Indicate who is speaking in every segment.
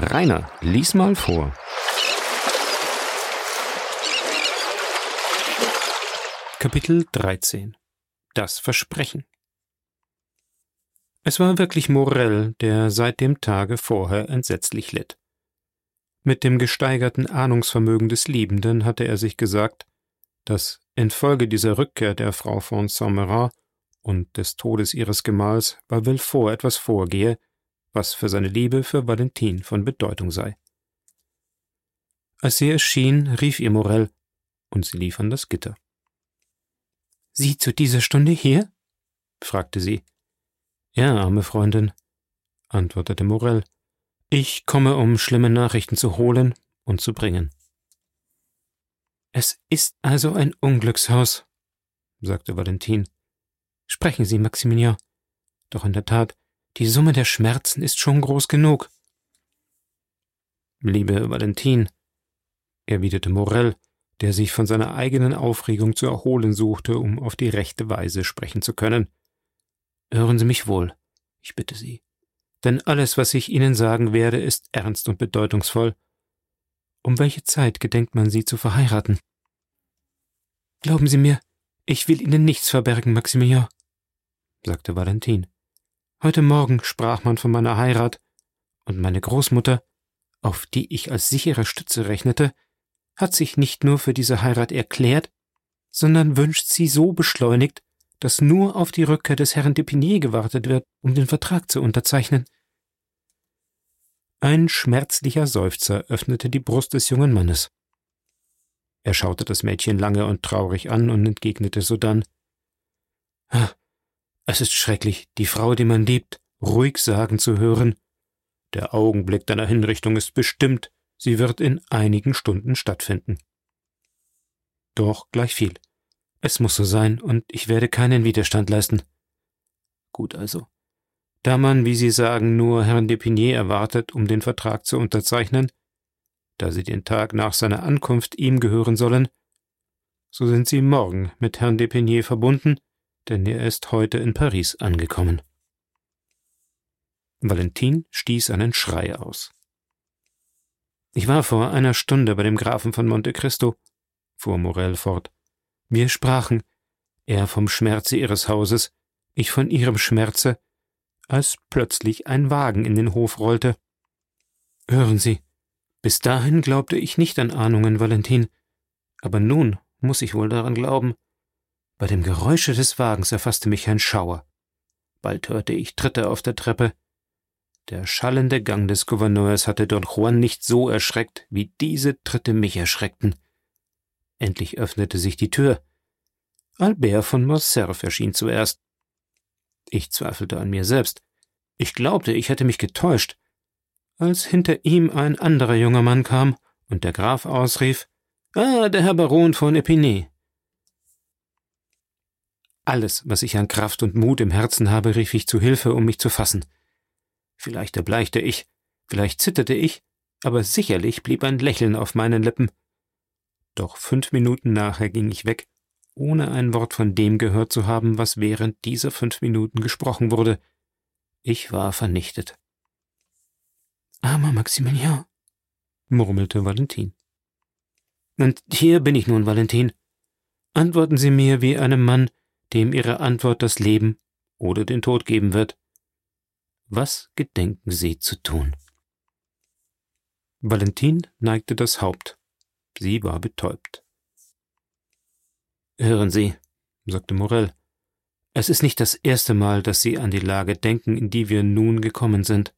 Speaker 1: Rainer, lies mal vor.
Speaker 2: Kapitel 13 Das Versprechen Es war wirklich Morell, der seit dem Tage vorher entsetzlich litt. Mit dem gesteigerten Ahnungsvermögen des Liebenden hatte er sich gesagt, dass infolge dieser Rückkehr der Frau von Saint-Mérat und des Todes ihres Gemahls bei Villefort etwas vorgehe, was für seine Liebe für Valentin von Bedeutung sei. Als sie erschien, rief ihr Morell, und sie lief an das Gitter. Sie zu dieser Stunde hier? fragte sie. Ja, arme Freundin, antwortete Morell. Ich komme, um schlimme Nachrichten zu holen und zu bringen. Es ist also ein Unglückshaus, sagte Valentin. Sprechen Sie, Maximilien. Doch in der Tat, die Summe der Schmerzen ist schon groß genug. Liebe Valentin, erwiderte Morell, der sich von seiner eigenen Aufregung zu erholen suchte, um auf die rechte Weise sprechen zu können. Hören Sie mich wohl, ich bitte Sie. Denn alles, was ich Ihnen sagen werde, ist ernst und bedeutungsvoll. Um welche Zeit gedenkt man Sie zu verheiraten? Glauben Sie mir, ich will Ihnen nichts verbergen, Maximilian, sagte Valentin. Heute Morgen sprach man von meiner Heirat, und meine Großmutter, auf die ich als sichere Stütze rechnete, hat sich nicht nur für diese Heirat erklärt, sondern wünscht sie so beschleunigt, dass nur auf die Rückkehr des Herrn Depinier gewartet wird, um den Vertrag zu unterzeichnen. Ein schmerzlicher Seufzer öffnete die Brust des jungen Mannes. Er schaute das Mädchen lange und traurig an und entgegnete sodann Es ist schrecklich, die Frau, die man liebt, ruhig sagen zu hören Der Augenblick deiner Hinrichtung ist bestimmt, Sie wird in einigen Stunden stattfinden. Doch gleichviel. Es muss so sein, und ich werde keinen Widerstand leisten. Gut also. Da man, wie Sie sagen, nur Herrn Depinier erwartet, um den Vertrag zu unterzeichnen, da Sie den Tag nach seiner Ankunft ihm gehören sollen, so sind Sie morgen mit Herrn Depinier verbunden, denn er ist heute in Paris angekommen. Valentin stieß einen Schrei aus. Ich war vor einer Stunde bei dem Grafen von Monte Cristo, fuhr Morel fort. Wir sprachen, er vom Schmerze ihres Hauses, ich von ihrem Schmerze, als plötzlich ein Wagen in den Hof rollte. Hören Sie, bis dahin glaubte ich nicht an Ahnungen, Valentin, aber nun muss ich wohl daran glauben. Bei dem Geräusche des Wagens erfasste mich ein Schauer. Bald hörte ich Tritte auf der Treppe, der schallende Gang des Gouverneurs hatte Don Juan nicht so erschreckt, wie diese Tritte mich erschreckten. Endlich öffnete sich die Tür. Albert von Morcerf erschien zuerst. Ich zweifelte an mir selbst. Ich glaubte, ich hätte mich getäuscht. Als hinter ihm ein anderer junger Mann kam und der Graf ausrief, Ah, der Herr Baron von Epinay. Alles, was ich an Kraft und Mut im Herzen habe, rief ich zu Hilfe, um mich zu fassen. Vielleicht erbleichte ich, vielleicht zitterte ich, aber sicherlich blieb ein Lächeln auf meinen Lippen. Doch fünf Minuten nachher ging ich weg, ohne ein Wort von dem gehört zu haben, was während dieser fünf Minuten gesprochen wurde. Ich war vernichtet. Armer Maximilian, murmelte Valentin. Und hier bin ich nun, Valentin. Antworten Sie mir wie einem Mann, dem Ihre Antwort das Leben oder den Tod geben wird. Was gedenken Sie zu tun? Valentin neigte das Haupt. Sie war betäubt. Hören Sie, sagte Morell, es ist nicht das erste Mal, dass Sie an die Lage denken, in die wir nun gekommen sind.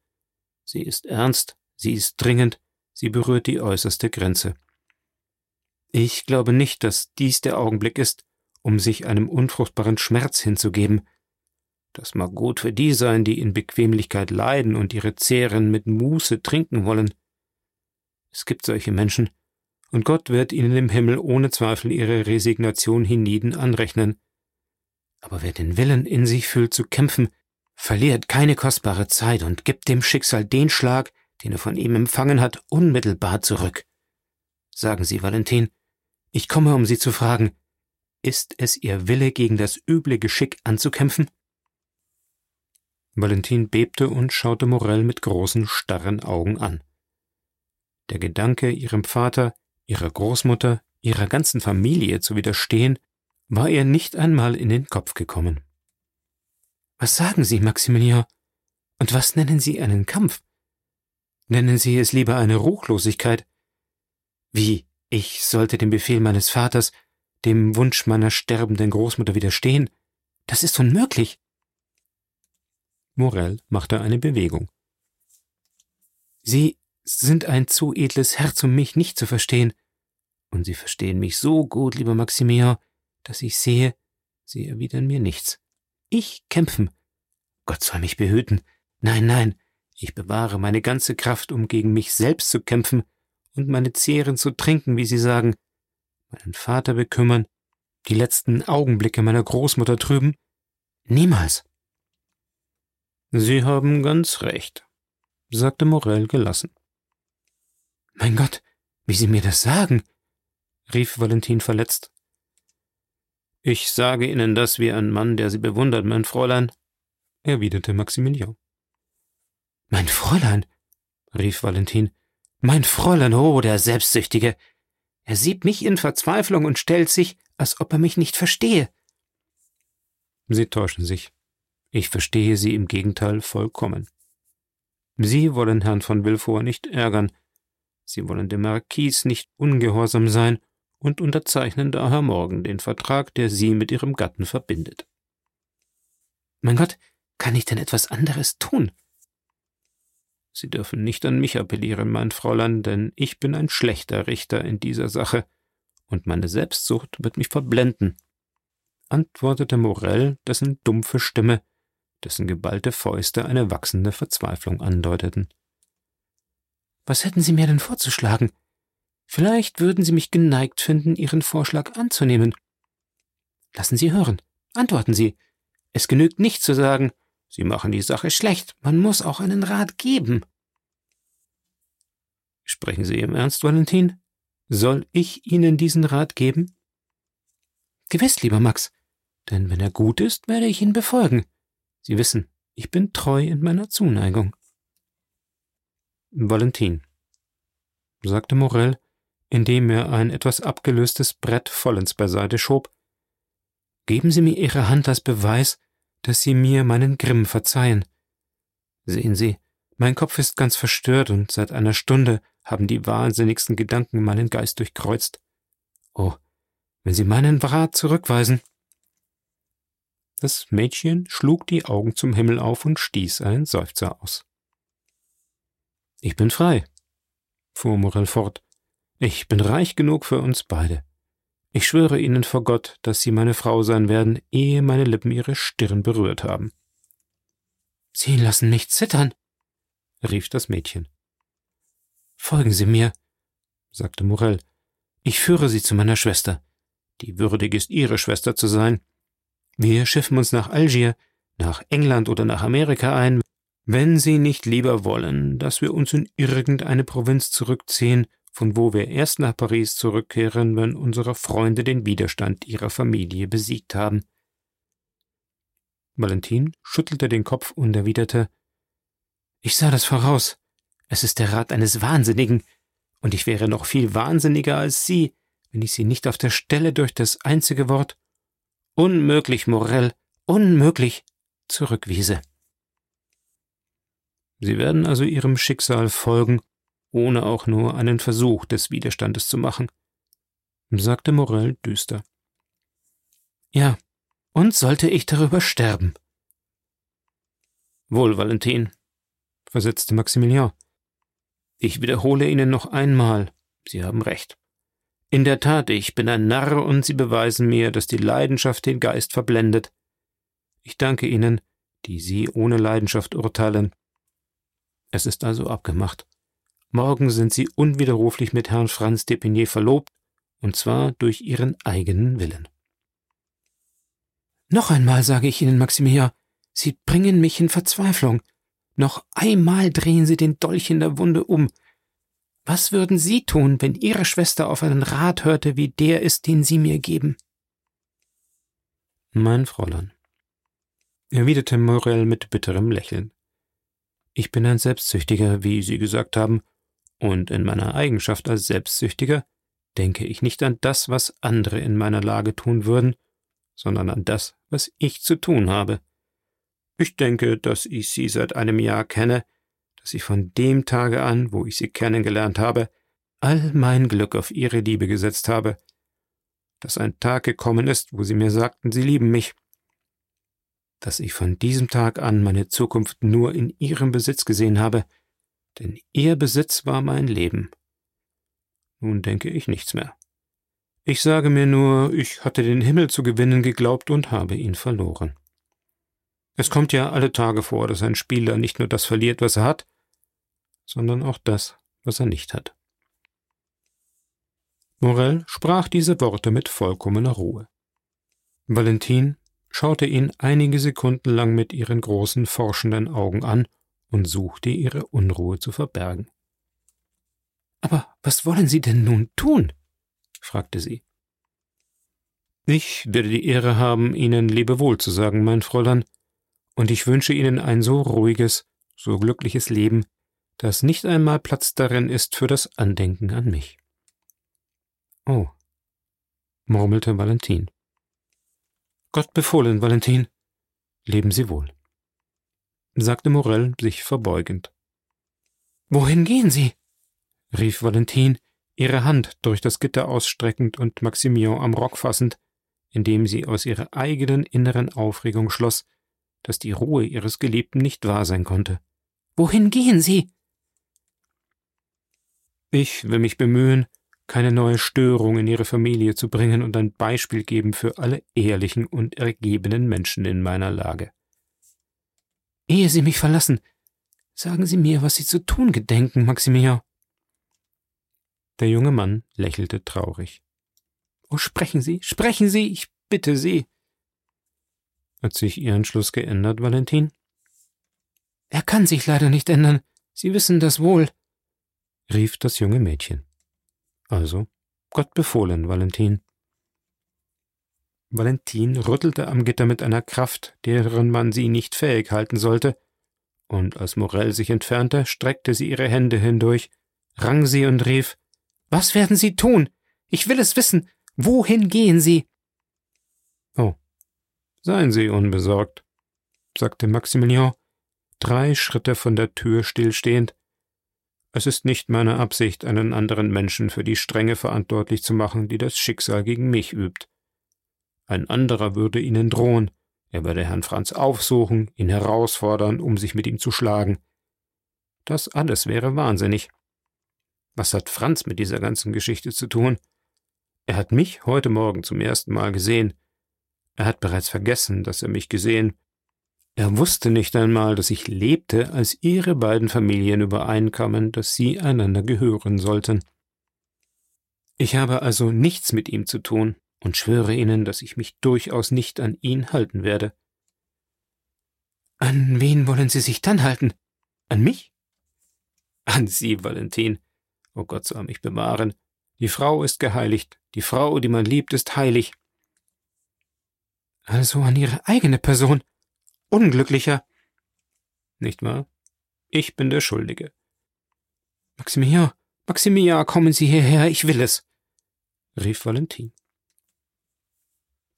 Speaker 2: Sie ist ernst, sie ist dringend, sie berührt die äußerste Grenze. Ich glaube nicht, dass dies der Augenblick ist, um sich einem unfruchtbaren Schmerz hinzugeben, das mag gut für die sein, die in Bequemlichkeit leiden und ihre Zehren mit Muße trinken wollen. Es gibt solche Menschen, und Gott wird ihnen im Himmel ohne Zweifel ihre Resignation hienieden anrechnen. Aber wer den Willen in sich fühlt zu kämpfen, verliert keine kostbare Zeit und gibt dem Schicksal den Schlag, den er von ihm empfangen hat, unmittelbar zurück. Sagen Sie, Valentin, ich komme, um Sie zu fragen, ist es Ihr Wille, gegen das üble Geschick anzukämpfen? Valentin bebte und schaute Morell mit großen, starren Augen an. der Gedanke, ihrem Vater, ihrer Großmutter, ihrer ganzen Familie zu widerstehen, war ihr nicht einmal in den Kopf gekommen. Was sagen Sie, Maximilian? Und was nennen Sie einen Kampf? Nennen Sie es lieber eine Ruchlosigkeit? Wie, ich sollte dem Befehl meines Vaters, dem Wunsch meiner sterbenden Großmutter widerstehen? Das ist unmöglich. Morell machte eine Bewegung. Sie sind ein zu edles Herz, um mich nicht zu verstehen. Und Sie verstehen mich so gut, lieber Maximilian, dass ich sehe, Sie erwidern mir nichts. Ich kämpfen. Gott soll mich behüten. Nein, nein, ich bewahre meine ganze Kraft, um gegen mich selbst zu kämpfen und meine Zehren zu trinken, wie Sie sagen, meinen Vater bekümmern, die letzten Augenblicke meiner Großmutter trüben? Niemals. Sie haben ganz recht, sagte Morell gelassen. Mein Gott, wie Sie mir das sagen, rief Valentin verletzt. Ich sage Ihnen das wie ein Mann, der Sie bewundert, mein Fräulein, erwiderte Maximilian. Mein Fräulein, rief Valentin, mein Fräulein, oh, der Selbstsüchtige. Er sieht mich in Verzweiflung und stellt sich, als ob er mich nicht verstehe. Sie täuschen sich. Ich verstehe Sie im Gegenteil vollkommen. Sie wollen Herrn von Villefort nicht ärgern, Sie wollen dem Marquis nicht ungehorsam sein und unterzeichnen daher morgen den Vertrag, der Sie mit Ihrem Gatten verbindet. Mein Gott, kann ich denn etwas anderes tun? Sie dürfen nicht an mich appellieren, mein Fräulein, denn ich bin ein schlechter Richter in dieser Sache, und meine Selbstsucht wird mich verblenden, antwortete Morell, dessen dumpfe Stimme, dessen geballte Fäuste eine wachsende Verzweiflung andeuteten. Was hätten Sie mir denn vorzuschlagen? Vielleicht würden Sie mich geneigt finden, Ihren Vorschlag anzunehmen. Lassen Sie hören. Antworten Sie. Es genügt nicht zu sagen, Sie machen die Sache schlecht, man muss auch einen Rat geben. Sprechen Sie im Ernst, Valentin? Soll ich Ihnen diesen Rat geben? Gewiss, lieber Max, denn wenn er gut ist, werde ich ihn befolgen. Sie wissen, ich bin treu in meiner Zuneigung. Valentin, sagte Morell, indem er ein etwas abgelöstes Brett vollends beiseite schob, geben Sie mir Ihre Hand als Beweis, dass Sie mir meinen Grimm verzeihen. Sehen Sie, mein Kopf ist ganz verstört und seit einer Stunde haben die wahnsinnigsten Gedanken meinen Geist durchkreuzt. Oh, wenn Sie meinen Rat zurückweisen. Das Mädchen schlug die Augen zum Himmel auf und stieß einen Seufzer aus. Ich bin frei, fuhr Morell fort. Ich bin reich genug für uns beide. Ich schwöre Ihnen vor Gott, dass Sie meine Frau sein werden, ehe meine Lippen Ihre Stirn berührt haben. Sie lassen mich zittern, rief das Mädchen. Folgen Sie mir, sagte Morell. Ich führe Sie zu meiner Schwester. Die würdig ist, Ihre Schwester zu sein. Wir schiffen uns nach Algier, nach England oder nach Amerika ein, wenn Sie nicht lieber wollen, dass wir uns in irgendeine Provinz zurückziehen, von wo wir erst nach Paris zurückkehren, wenn unsere Freunde den Widerstand ihrer Familie besiegt haben. Valentin schüttelte den Kopf und erwiderte Ich sah das voraus. Es ist der Rat eines Wahnsinnigen, und ich wäre noch viel wahnsinniger als Sie, wenn ich Sie nicht auf der Stelle durch das einzige Wort Unmöglich, Morell, unmöglich zurückwiese. Sie werden also Ihrem Schicksal folgen ohne auch nur einen Versuch des Widerstandes zu machen, sagte Morell düster. Ja, und sollte ich darüber sterben? Wohl, Valentin, versetzte Maximilian. Ich wiederhole Ihnen noch einmal, Sie haben recht. In der Tat, ich bin ein Narr und Sie beweisen mir, dass die Leidenschaft den Geist verblendet. Ich danke Ihnen, die Sie ohne Leidenschaft urteilen. Es ist also abgemacht. Morgen sind sie unwiderruflich mit Herrn Franz d'Epinay verlobt, und zwar durch ihren eigenen Willen. Noch einmal sage ich Ihnen, Maximilian, Sie bringen mich in Verzweiflung. Noch einmal drehen Sie den Dolch in der Wunde um. Was würden Sie tun, wenn Ihre Schwester auf einen Rat hörte, wie der ist, den Sie mir geben? Mein Fräulein, erwiderte Morel mit bitterem Lächeln. Ich bin ein Selbstsüchtiger, wie Sie gesagt haben, Und in meiner Eigenschaft als Selbstsüchtiger denke ich nicht an das, was andere in meiner Lage tun würden, sondern an das, was ich zu tun habe. Ich denke, dass ich Sie seit einem Jahr kenne, dass ich von dem Tage an, wo ich Sie kennengelernt habe, all mein Glück auf Ihre Liebe gesetzt habe, dass ein Tag gekommen ist, wo Sie mir sagten, Sie lieben mich, dass ich von diesem Tag an meine Zukunft nur in Ihrem Besitz gesehen habe, denn Ihr Besitz war mein Leben. Nun denke ich nichts mehr. Ich sage mir nur, ich hatte den Himmel zu gewinnen geglaubt und habe ihn verloren. Es kommt ja alle Tage vor, dass ein Spieler nicht nur das verliert, was er hat, sondern auch das, was er nicht hat. Morell sprach diese Worte mit vollkommener Ruhe. Valentin schaute ihn einige Sekunden lang mit ihren großen forschenden Augen an und suchte ihre Unruhe zu verbergen. Aber was wollen Sie denn nun tun? fragte sie. Ich werde die Ehre haben, Ihnen Lebewohl zu sagen, mein Fräulein, und ich wünsche Ihnen ein so ruhiges, so glückliches Leben, dass nicht einmal Platz darin ist für das Andenken an mich. Oh, murmelte Valentin. Gott befohlen, Valentin. Leben Sie wohl, sagte Morell sich verbeugend. Wohin gehen Sie? rief Valentin, ihre Hand durch das Gitter ausstreckend und Maximilian am Rock fassend, indem sie aus ihrer eigenen inneren Aufregung schloss, dass die Ruhe ihres Geliebten nicht wahr sein konnte. Wohin gehen Sie? Ich will mich bemühen, keine neue Störung in Ihre Familie zu bringen und ein Beispiel geben für alle ehrlichen und ergebenen Menschen in meiner Lage. Ehe Sie mich verlassen, sagen Sie mir, was Sie zu tun gedenken, Maximilian. Der junge Mann lächelte traurig. Oh, sprechen Sie, sprechen Sie, ich bitte Sie. Hat sich Ihr Entschluss geändert, Valentin? Er kann sich leider nicht ändern. Sie wissen das wohl, rief das junge Mädchen. Also, Gott befohlen, Valentin. Valentin rüttelte am Gitter mit einer Kraft, deren man sie nicht fähig halten sollte, und als Morell sich entfernte, streckte sie ihre Hände hindurch, rang sie und rief Was werden Sie tun? Ich will es wissen. Wohin gehen Sie? Oh, seien Sie unbesorgt, sagte Maximilian, drei Schritte von der Tür stillstehend es ist nicht meine Absicht, einen anderen Menschen für die Strenge verantwortlich zu machen, die das Schicksal gegen mich übt. Ein anderer würde ihnen drohen, er würde Herrn Franz aufsuchen, ihn herausfordern, um sich mit ihm zu schlagen. Das alles wäre wahnsinnig. Was hat Franz mit dieser ganzen Geschichte zu tun? Er hat mich heute Morgen zum ersten Mal gesehen. Er hat bereits vergessen, dass er mich gesehen er wusste nicht einmal, dass ich lebte, als ihre beiden Familien übereinkamen, dass sie einander gehören sollten. Ich habe also nichts mit ihm zu tun und schwöre Ihnen, dass ich mich durchaus nicht an ihn halten werde. An wen wollen Sie sich dann halten? An mich? An Sie, Valentin. Oh Gott soll mich bewahren. Die Frau ist geheiligt, die Frau, die man liebt, ist heilig. Also an Ihre eigene Person. Unglücklicher. Nicht wahr? Ich bin der Schuldige. Maximilian, Maximilian, kommen Sie hierher, ich will es, rief Valentin.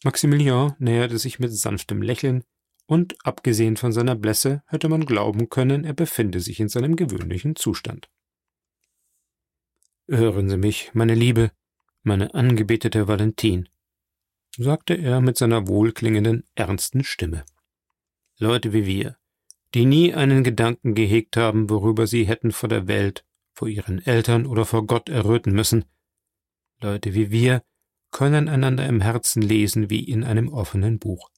Speaker 2: Maximilian näherte sich mit sanftem Lächeln, und abgesehen von seiner Blässe hätte man glauben können, er befinde sich in seinem gewöhnlichen Zustand. Hören Sie mich, meine Liebe, meine angebetete Valentin, sagte er mit seiner wohlklingenden, ernsten Stimme. Leute wie wir, die nie einen Gedanken gehegt haben, worüber sie hätten vor der Welt, vor ihren Eltern oder vor Gott erröten müssen. Leute wie wir können einander im Herzen lesen wie in einem offenen Buch.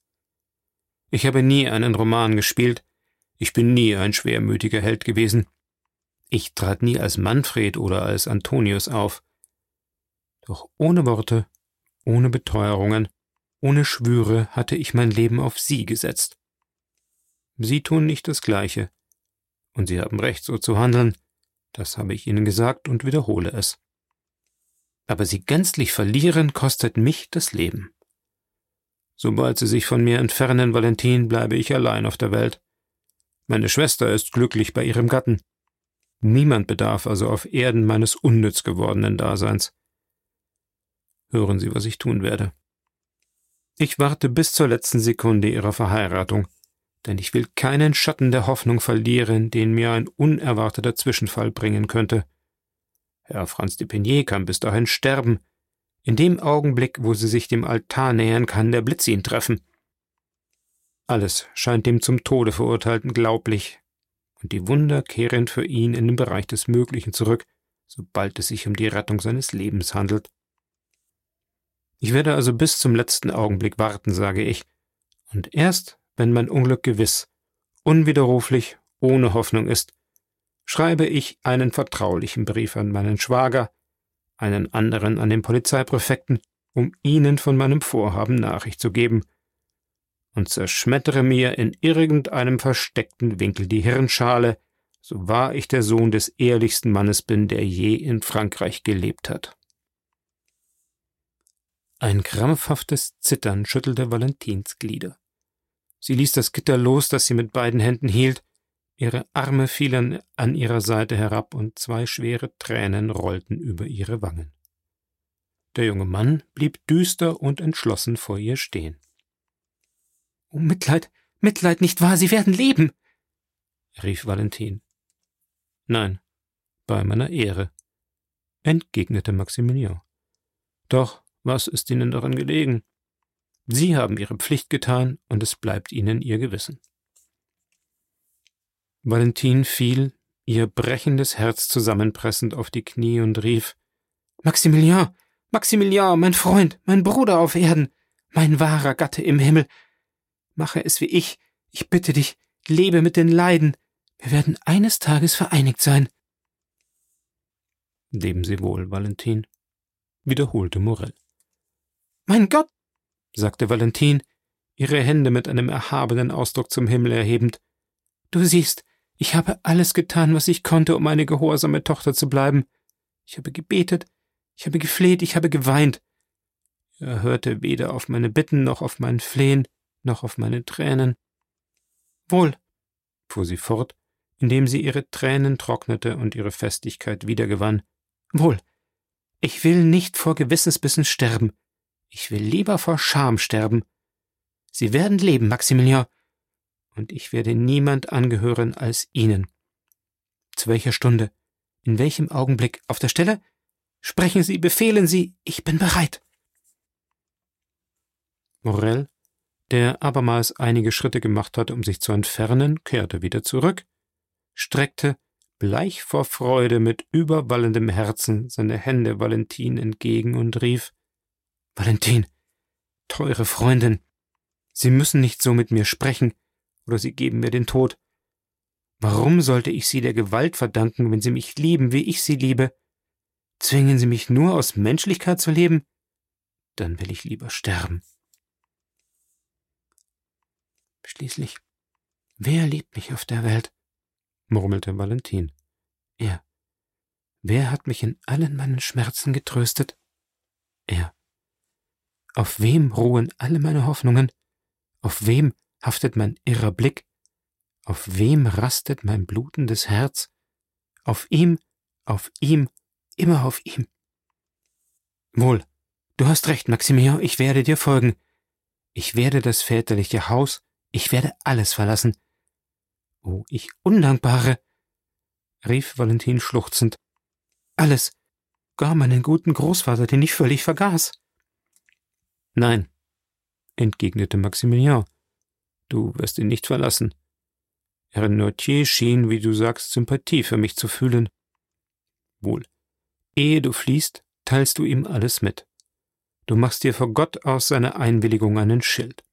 Speaker 2: Ich habe nie einen Roman gespielt, ich bin nie ein schwermütiger Held gewesen. Ich trat nie als Manfred oder als Antonius auf. Doch ohne Worte, ohne Beteuerungen, ohne Schwüre hatte ich mein Leben auf sie gesetzt. Sie tun nicht das Gleiche. Und Sie haben recht, so zu handeln. Das habe ich Ihnen gesagt und wiederhole es. Aber Sie gänzlich verlieren kostet mich das Leben. Sobald Sie sich von mir entfernen, Valentin, bleibe ich allein auf der Welt. Meine Schwester ist glücklich bei ihrem Gatten. Niemand bedarf also auf Erden meines unnütz gewordenen Daseins. Hören Sie, was ich tun werde. Ich warte bis zur letzten Sekunde Ihrer Verheiratung, denn ich will keinen Schatten der Hoffnung verlieren, den mir ein unerwarteter Zwischenfall bringen könnte. Herr Franz de Penier kann bis dahin sterben. In dem Augenblick, wo sie sich dem Altar nähern, kann der Blitz ihn treffen. Alles scheint dem zum Tode Verurteilten glaublich, und die Wunder kehren für ihn in den Bereich des Möglichen zurück, sobald es sich um die Rettung seines Lebens handelt. Ich werde also bis zum letzten Augenblick warten, sage ich, und erst, wenn mein Unglück gewiss, unwiderruflich, ohne Hoffnung ist, schreibe ich einen vertraulichen Brief an meinen Schwager, einen anderen an den Polizeipräfekten, um ihnen von meinem Vorhaben Nachricht zu geben, und zerschmettere mir in irgendeinem versteckten Winkel die Hirnschale, so wahr ich der Sohn des ehrlichsten Mannes bin, der je in Frankreich gelebt hat. Ein krampfhaftes Zittern schüttelte Valentins Glieder. Sie ließ das Gitter los, das sie mit beiden Händen hielt, ihre Arme fielen an ihrer Seite herab und zwei schwere Tränen rollten über ihre Wangen. Der junge Mann blieb düster und entschlossen vor ihr stehen. Oh Mitleid, Mitleid, nicht wahr, Sie werden leben, rief Valentin. Nein, bei meiner Ehre, entgegnete Maximilian. Doch was ist Ihnen daran gelegen? Sie haben Ihre Pflicht getan, und es bleibt Ihnen Ihr Gewissen. Valentin fiel, ihr brechendes Herz zusammenpressend auf die Knie und rief Maximilian, Maximilian, mein Freund, mein Bruder auf Erden, mein wahrer Gatte im Himmel, Mache es wie ich. Ich bitte dich, lebe mit den Leiden. Wir werden eines Tages vereinigt sein. Leben Sie wohl, Valentin, wiederholte Morell. Mein Gott, sagte Valentin, ihre Hände mit einem erhabenen Ausdruck zum Himmel erhebend. Du siehst, ich habe alles getan, was ich konnte, um eine gehorsame Tochter zu bleiben. Ich habe gebetet, ich habe gefleht, ich habe geweint. Er hörte weder auf meine Bitten noch auf mein Flehen noch auf meine Tränen. Wohl, fuhr sie fort, indem sie ihre Tränen trocknete und ihre Festigkeit wiedergewann. Wohl, ich will nicht vor Gewissensbissen sterben. Ich will lieber vor Scham sterben. Sie werden leben, Maximilian, und ich werde niemand angehören als Ihnen. Zu welcher Stunde? In welchem Augenblick? Auf der Stelle? Sprechen Sie, befehlen Sie, ich bin bereit. Morel der abermals einige Schritte gemacht hatte, um sich zu entfernen, kehrte wieder zurück, streckte, bleich vor Freude mit überwallendem Herzen, seine Hände Valentin entgegen und rief Valentin, teure Freundin, Sie müssen nicht so mit mir sprechen, oder Sie geben mir den Tod. Warum sollte ich Sie der Gewalt verdanken, wenn Sie mich lieben, wie ich Sie liebe? Zwingen Sie mich nur aus Menschlichkeit zu leben? Dann will ich lieber sterben. Schließlich, wer liebt mich auf der Welt? murmelte Valentin. Er. Wer hat mich in allen meinen Schmerzen getröstet? Er. Auf wem ruhen alle meine Hoffnungen? Auf wem haftet mein irrer Blick? Auf wem rastet mein blutendes Herz? Auf ihm, auf ihm, immer auf ihm. Wohl, du hast recht, Maximilian, ich werde dir folgen. Ich werde das väterliche Haus, ich werde alles verlassen. Oh, ich Undankbare, rief Valentin schluchzend. Alles, gar meinen guten Großvater, den ich völlig vergaß. Nein, entgegnete Maximilian, du wirst ihn nicht verlassen. Herr Nortier schien, wie du sagst, Sympathie für mich zu fühlen. Wohl, ehe du fliehst, teilst du ihm alles mit. Du machst dir vor Gott aus seiner Einwilligung einen Schild.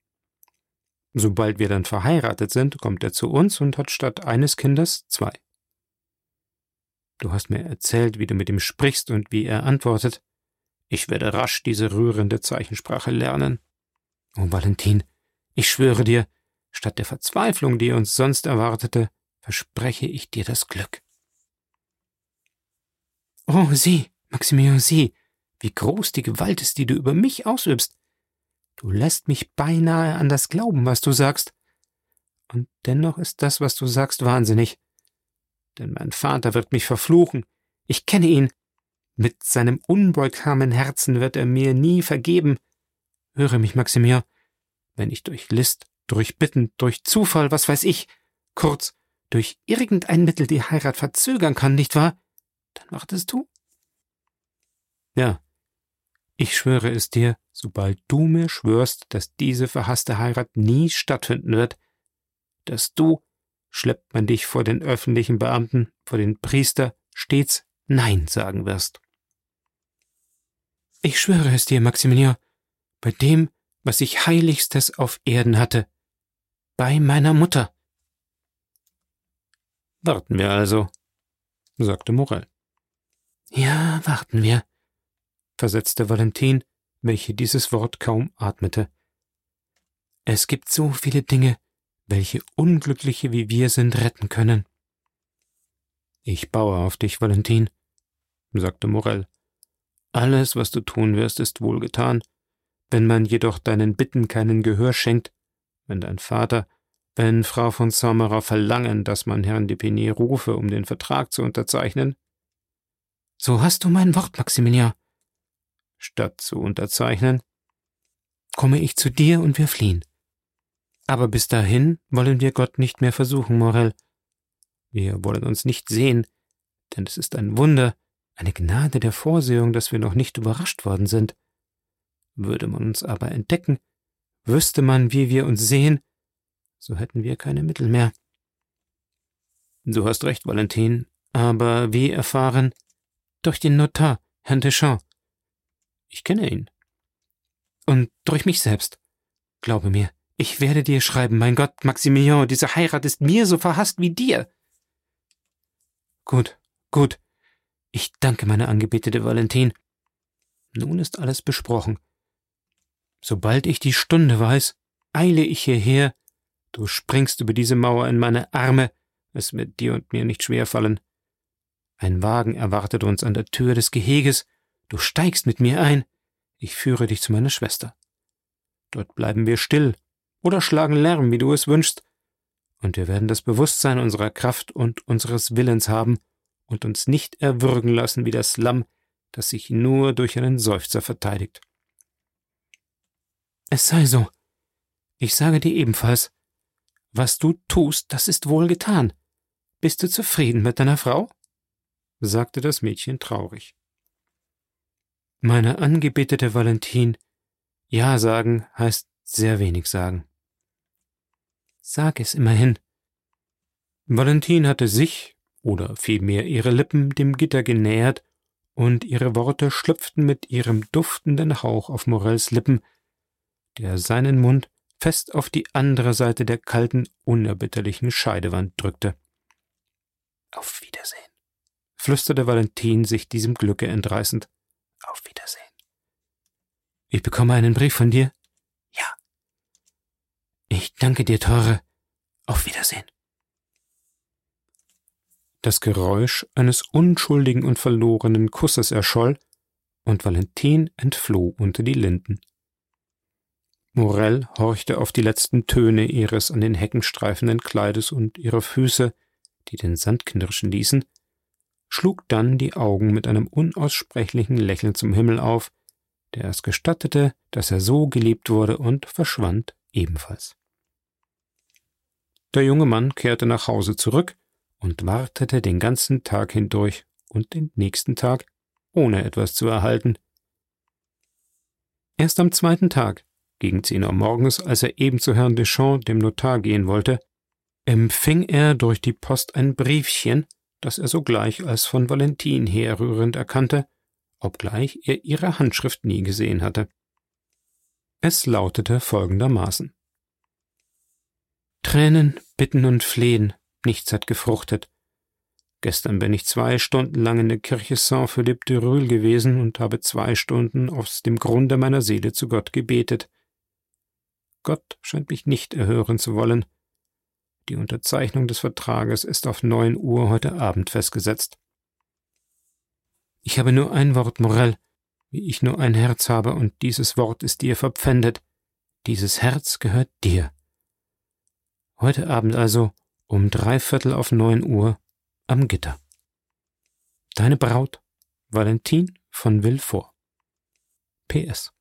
Speaker 2: Sobald wir dann verheiratet sind, kommt er zu uns und hat statt eines Kindes zwei. Du hast mir erzählt, wie du mit ihm sprichst und wie er antwortet. Ich werde rasch diese rührende Zeichensprache lernen. Oh, Valentin, ich schwöre dir, statt der Verzweiflung, die uns sonst erwartete, verspreche ich dir das Glück. Oh, sieh, Maximilian, sieh, wie groß die Gewalt ist, die du über mich ausübst. Du lässt mich beinahe an das glauben, was du sagst. Und dennoch ist das, was du sagst, wahnsinnig. denn mein Vater wird mich verfluchen. Ich kenne ihn. Mit seinem unbeugsamen Herzen wird er mir nie vergeben. Höre mich, Maximilian, wenn ich durch List, durch Bitten, durch Zufall, was weiß ich, kurz, durch irgendein Mittel die Heirat verzögern kann, nicht wahr? Dann wartest du? Ja, ich schwöre es dir, sobald du mir schwörst, dass diese verhasste Heirat nie stattfinden wird, dass du, schleppt man dich vor den öffentlichen Beamten, vor den Priester, stets Nein sagen wirst. Ich schwöre es dir, Maximilian, bei dem, was ich Heiligstes auf Erden hatte, bei meiner Mutter. Warten wir also, sagte Morell. Ja, warten wir, versetzte Valentin, welche dieses Wort kaum atmete. Es gibt so viele Dinge, welche Unglückliche wie wir sind retten können. Ich baue auf dich, Valentin, sagte Morell. Alles, was du tun wirst, ist wohlgetan. Wenn man jedoch deinen Bitten keinen Gehör schenkt, wenn dein Vater, wenn Frau von Sommerer verlangen, dass man Herrn Depenier rufe, um den Vertrag zu unterzeichnen, so hast du mein Wort, Maximilian. Statt zu unterzeichnen, komme ich zu dir und wir fliehen. Aber bis dahin wollen wir Gott nicht mehr versuchen, Morell. Wir wollen uns nicht sehen, denn es ist ein Wunder, eine Gnade der Vorsehung, dass wir noch nicht überrascht worden sind. Würde man uns aber entdecken, wüsste man, wie wir uns sehen, so hätten wir keine Mittel mehr. Du hast recht, Valentin, aber wie erfahren? Durch den Notar, Herrn Deschamps. Ich kenne ihn. Und durch mich selbst. Glaube mir, ich werde dir schreiben, mein Gott, Maximilian, diese Heirat ist mir so verhasst wie dir. Gut, gut. Ich danke, meine angebetete Valentin. Nun ist alles besprochen. Sobald ich die Stunde weiß, eile ich hierher, du springst über diese Mauer in meine Arme, es wird dir und mir nicht schwer fallen. Ein Wagen erwartet uns an der Tür des Geheges, du steigst mit mir ein, ich führe dich zu meiner Schwester. Dort bleiben wir still oder schlagen Lärm, wie du es wünschst, und wir werden das Bewusstsein unserer Kraft und unseres Willens haben und uns nicht erwürgen lassen wie das Lamm, das sich nur durch einen Seufzer verteidigt. Es sei so. Ich sage dir ebenfalls, was du tust, das ist wohl getan. Bist du zufrieden mit deiner Frau? sagte das Mädchen traurig. Meine angebetete Valentin, Ja sagen heißt sehr wenig sagen. Sag es immerhin. Valentin hatte sich, oder vielmehr ihre Lippen, dem Gitter genähert, und ihre Worte schlüpften mit ihrem duftenden Hauch auf Morells Lippen, der seinen Mund fest auf die andere Seite der kalten, unerbitterlichen Scheidewand drückte. Auf Wiedersehen, flüsterte Valentin sich diesem Glücke entreißend. Auf Wiedersehen. Ich bekomme einen Brief von dir? Ja. Ich danke dir, Tore. Auf Wiedersehen. Das Geräusch eines unschuldigen und verlorenen Kusses erscholl, und Valentin entfloh unter die Linden. Morell horchte auf die letzten Töne ihres an den Hecken streifenden Kleides und ihrer Füße, die den Sand knirschen ließen, schlug dann die Augen mit einem unaussprechlichen Lächeln zum Himmel auf, der es gestattete, dass er so geliebt wurde, und verschwand ebenfalls. Der junge Mann kehrte nach Hause zurück und wartete den ganzen Tag hindurch und den nächsten Tag, ohne etwas zu erhalten. Erst am zweiten Tag, gegen zehn Uhr morgens, als er eben zu Herrn Deschamps, dem Notar, gehen wollte, empfing er durch die Post ein Briefchen, das er sogleich als von Valentin herrührend erkannte, obgleich er ihre Handschrift nie gesehen hatte. Es lautete folgendermaßen Tränen, Bitten und Flehen, nichts hat gefruchtet. Gestern bin ich zwei Stunden lang in der Kirche Saint-Philippe de Rühl gewesen und habe zwei Stunden aus dem Grunde meiner Seele zu Gott gebetet. Gott scheint mich nicht erhören zu wollen. Die Unterzeichnung des Vertrages ist auf neun Uhr heute Abend festgesetzt. Ich habe nur ein Wort, Morell, wie ich nur ein Herz habe, und dieses Wort ist dir verpfändet. Dieses Herz gehört dir. Heute Abend also, um drei Viertel auf neun Uhr, am Gitter. Deine Braut, Valentin von Villefort. PS.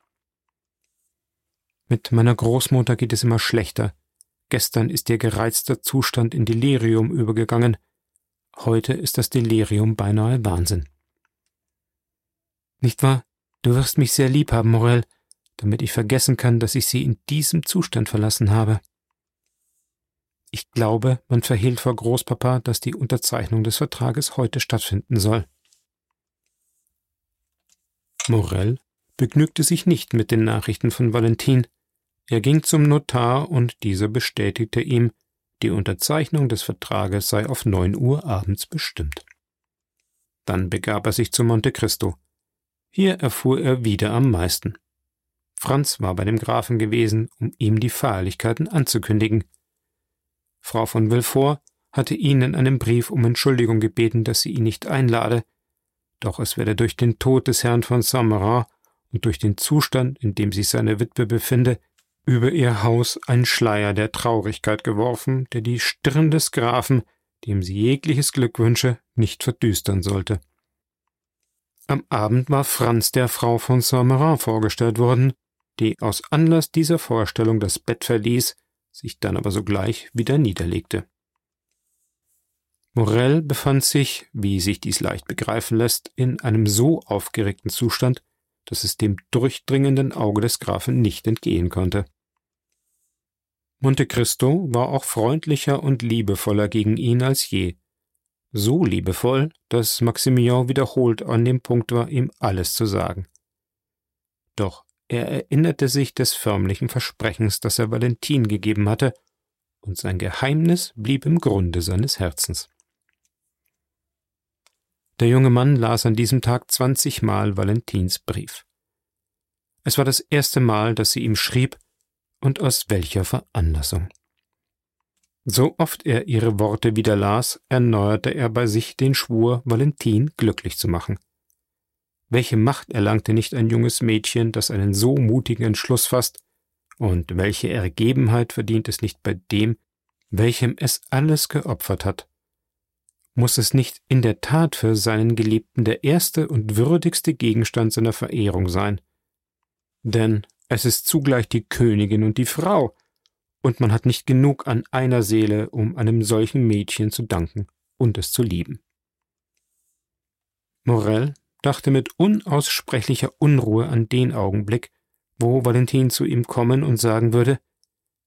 Speaker 2: Mit meiner Großmutter geht es immer schlechter. Gestern ist ihr gereizter Zustand in Delirium übergegangen. Heute ist das Delirium beinahe Wahnsinn. Nicht wahr? Du wirst mich sehr lieb haben, Morel, damit ich vergessen kann, dass ich sie in diesem Zustand verlassen habe. Ich glaube, man verhehlt vor Großpapa, dass die Unterzeichnung des Vertrages heute stattfinden soll. Morel begnügte sich nicht mit den Nachrichten von Valentin. Er ging zum Notar und dieser bestätigte ihm, die Unterzeichnung des Vertrages sei auf neun Uhr abends bestimmt. Dann begab er sich zu Monte Cristo. Hier erfuhr er wieder am meisten. Franz war bei dem Grafen gewesen, um ihm die Feierlichkeiten anzukündigen. Frau von Villefort hatte ihn in einem Brief um Entschuldigung gebeten, dass sie ihn nicht einlade, doch es werde durch den Tod des Herrn von Saint-Marin und durch den Zustand, in dem sich seine Witwe befinde, über ihr Haus ein Schleier der Traurigkeit geworfen, der die Stirn des Grafen, dem sie jegliches Glück wünsche, nicht verdüstern sollte. Am Abend war Franz der Frau von Saint-Marin vorgestellt worden, die aus Anlass dieser Vorstellung das Bett verließ, sich dann aber sogleich wieder niederlegte. Morel befand sich, wie sich dies leicht begreifen lässt, in einem so aufgeregten Zustand, dass es dem durchdringenden Auge des Grafen nicht entgehen konnte. Monte Cristo war auch freundlicher und liebevoller gegen ihn als je, so liebevoll, dass Maximilian wiederholt an dem Punkt war, ihm alles zu sagen. Doch er erinnerte sich des förmlichen Versprechens, das er Valentin gegeben hatte, und sein Geheimnis blieb im Grunde seines Herzens. Der junge Mann las an diesem Tag zwanzigmal Valentins Brief. Es war das erste Mal, dass sie ihm schrieb, und aus welcher Veranlassung. So oft er ihre Worte wieder las, erneuerte er bei sich den Schwur, Valentin glücklich zu machen. Welche Macht erlangte nicht ein junges Mädchen, das einen so mutigen Entschluss fasst, und welche Ergebenheit verdient es nicht bei dem, welchem es alles geopfert hat? Muss es nicht in der Tat für seinen Geliebten der erste und würdigste Gegenstand seiner Verehrung sein? Denn es ist zugleich die Königin und die Frau, und man hat nicht genug an einer Seele, um einem solchen Mädchen zu danken und es zu lieben. Morel dachte mit unaussprechlicher Unruhe an den Augenblick, wo Valentin zu ihm kommen und sagen würde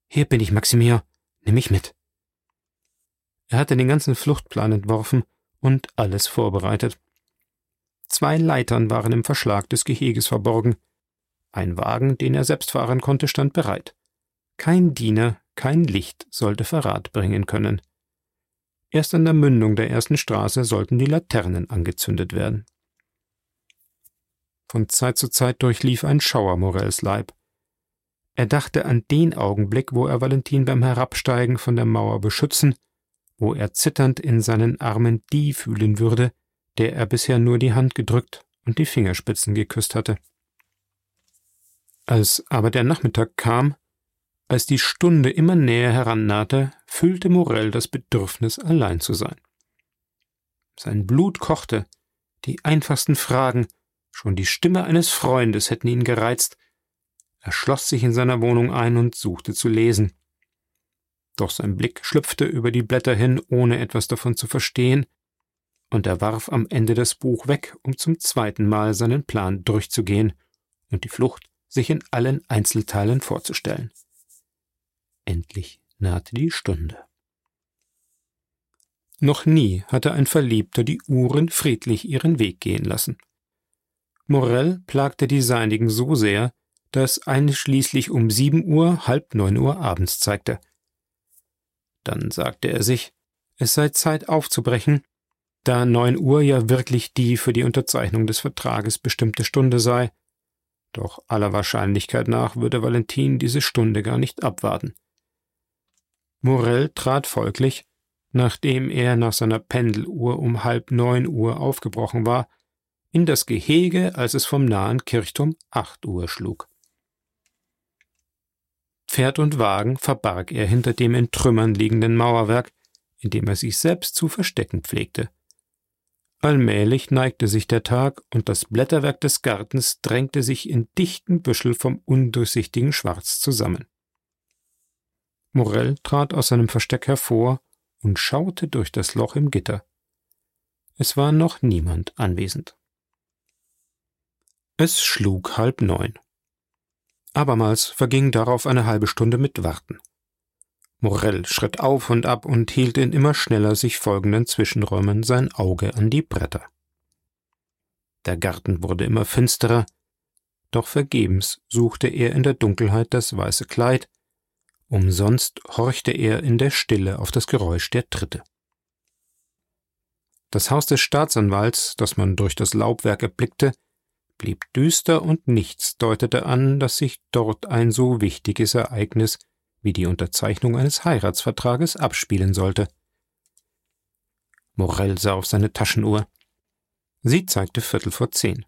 Speaker 2: Hier bin ich, Maximilian, nimm mich mit. Er hatte den ganzen Fluchtplan entworfen und alles vorbereitet. Zwei Leitern waren im Verschlag des Geheges verborgen. Ein Wagen, den er selbst fahren konnte, stand bereit. Kein Diener, kein Licht sollte Verrat bringen können. Erst an der Mündung der ersten Straße sollten die Laternen angezündet werden. Von Zeit zu Zeit durchlief ein Schauer Morels Leib. Er dachte an den Augenblick, wo er Valentin beim Herabsteigen von der Mauer beschützen, wo er zitternd in seinen Armen die fühlen würde, der er bisher nur die Hand gedrückt und die Fingerspitzen geküsst hatte. Als aber der Nachmittag kam, als die Stunde immer näher herannahte, fühlte Morell das Bedürfnis, allein zu sein. Sein Blut kochte, die einfachsten Fragen, schon die Stimme eines Freundes hätten ihn gereizt. Er schloss sich in seiner Wohnung ein und suchte zu lesen. Doch sein Blick schlüpfte über die Blätter hin, ohne etwas davon zu verstehen, und er warf am Ende das Buch weg, um zum zweiten Mal seinen Plan durchzugehen und die Flucht sich in allen Einzelteilen vorzustellen. Endlich nahte die Stunde. Noch nie hatte ein Verliebter die Uhren friedlich ihren Weg gehen lassen. Morell plagte die seinigen so sehr, dass eine schließlich um sieben Uhr, halb neun Uhr abends zeigte. Dann sagte er sich, es sei Zeit aufzubrechen, da neun Uhr ja wirklich die für die Unterzeichnung des Vertrages bestimmte Stunde sei. Doch aller Wahrscheinlichkeit nach würde Valentin diese Stunde gar nicht abwarten. Morell trat folglich, nachdem er nach seiner Pendeluhr um halb neun Uhr aufgebrochen war, in das Gehege, als es vom nahen Kirchturm acht Uhr schlug. Pferd und Wagen verbarg er hinter dem in Trümmern liegenden Mauerwerk, in dem er sich selbst zu verstecken pflegte – Allmählich neigte sich der Tag und das Blätterwerk des Gartens drängte sich in dichten Büschel vom undurchsichtigen Schwarz zusammen. Morell trat aus seinem Versteck hervor und schaute durch das Loch im Gitter. Es war noch niemand anwesend. Es schlug halb neun. Abermals verging darauf eine halbe Stunde mit Warten. Morell schritt auf und ab und hielt in immer schneller sich folgenden Zwischenräumen sein Auge an die Bretter. Der Garten wurde immer finsterer, doch vergebens suchte er in der Dunkelheit das weiße Kleid, umsonst horchte er in der Stille auf das Geräusch der Tritte. Das Haus des Staatsanwalts, das man durch das Laubwerk erblickte, blieb düster und nichts deutete an, dass sich dort ein so wichtiges Ereignis wie die Unterzeichnung eines Heiratsvertrages abspielen sollte. Morell sah auf seine Taschenuhr. Sie zeigte Viertel vor zehn.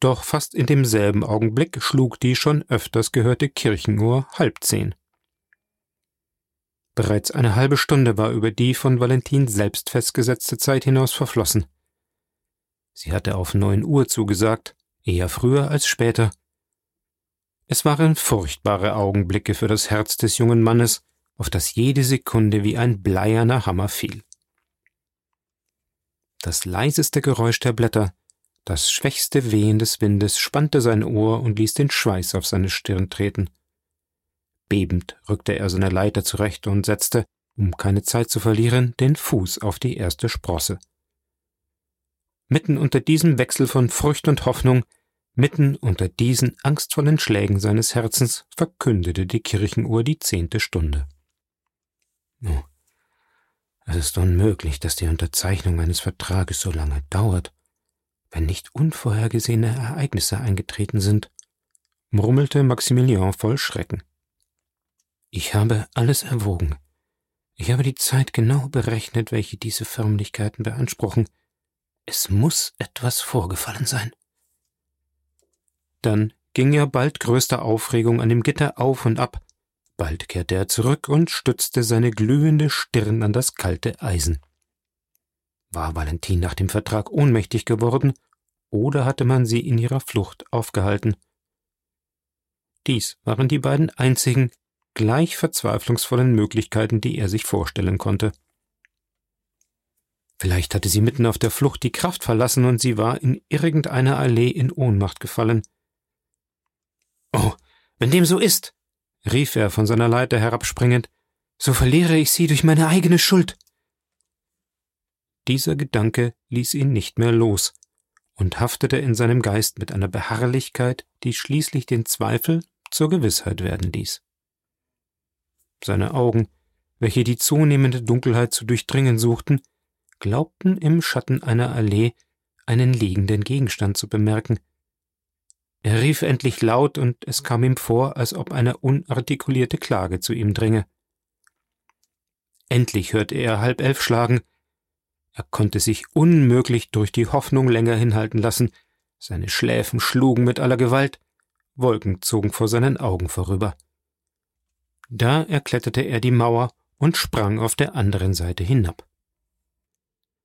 Speaker 2: Doch fast in demselben Augenblick schlug die schon öfters gehörte Kirchenuhr halb zehn. Bereits eine halbe Stunde war über die von Valentin selbst festgesetzte Zeit hinaus verflossen. Sie hatte auf neun Uhr zugesagt, eher früher als später, es waren furchtbare Augenblicke für das Herz des jungen Mannes, auf das jede Sekunde wie ein bleierner Hammer fiel. Das leiseste Geräusch der Blätter, das schwächste Wehen des Windes spannte sein Ohr und ließ den Schweiß auf seine Stirn treten. Bebend rückte er seine Leiter zurecht und setzte, um keine Zeit zu verlieren, den Fuß auf die erste Sprosse. Mitten unter diesem Wechsel von Furcht und Hoffnung Mitten unter diesen angstvollen Schlägen seines Herzens verkündete die Kirchenuhr die zehnte Stunde. Oh, es ist unmöglich, dass die Unterzeichnung eines Vertrages so lange dauert, wenn nicht unvorhergesehene Ereignisse eingetreten sind, murmelte Maximilian voll Schrecken. Ich habe alles erwogen. Ich habe die Zeit genau berechnet, welche diese Förmlichkeiten beanspruchen. Es muss etwas vorgefallen sein. Dann ging er bald größter Aufregung an dem Gitter auf und ab, bald kehrte er zurück und stützte seine glühende Stirn an das kalte Eisen. War Valentin nach dem Vertrag ohnmächtig geworden, oder hatte man sie in ihrer Flucht aufgehalten? Dies waren die beiden einzigen, gleich verzweiflungsvollen Möglichkeiten, die er sich vorstellen konnte. Vielleicht hatte sie mitten auf der Flucht die Kraft verlassen und sie war in irgendeiner Allee in Ohnmacht gefallen. Oh, wenn dem so ist, rief er von seiner Leiter herabspringend, so verliere ich sie durch meine eigene Schuld. Dieser Gedanke ließ ihn nicht mehr los und haftete in seinem Geist mit einer Beharrlichkeit, die schließlich den Zweifel zur Gewissheit werden ließ. Seine Augen, welche die zunehmende Dunkelheit zu durchdringen suchten, glaubten im Schatten einer Allee einen liegenden Gegenstand zu bemerken, er rief endlich laut, und es kam ihm vor, als ob eine unartikulierte Klage zu ihm dringe. Endlich hörte er halb elf schlagen. Er konnte sich unmöglich durch die Hoffnung länger hinhalten lassen. Seine Schläfen schlugen mit aller Gewalt. Wolken zogen vor seinen Augen vorüber. Da erkletterte er die Mauer und sprang auf der anderen Seite hinab.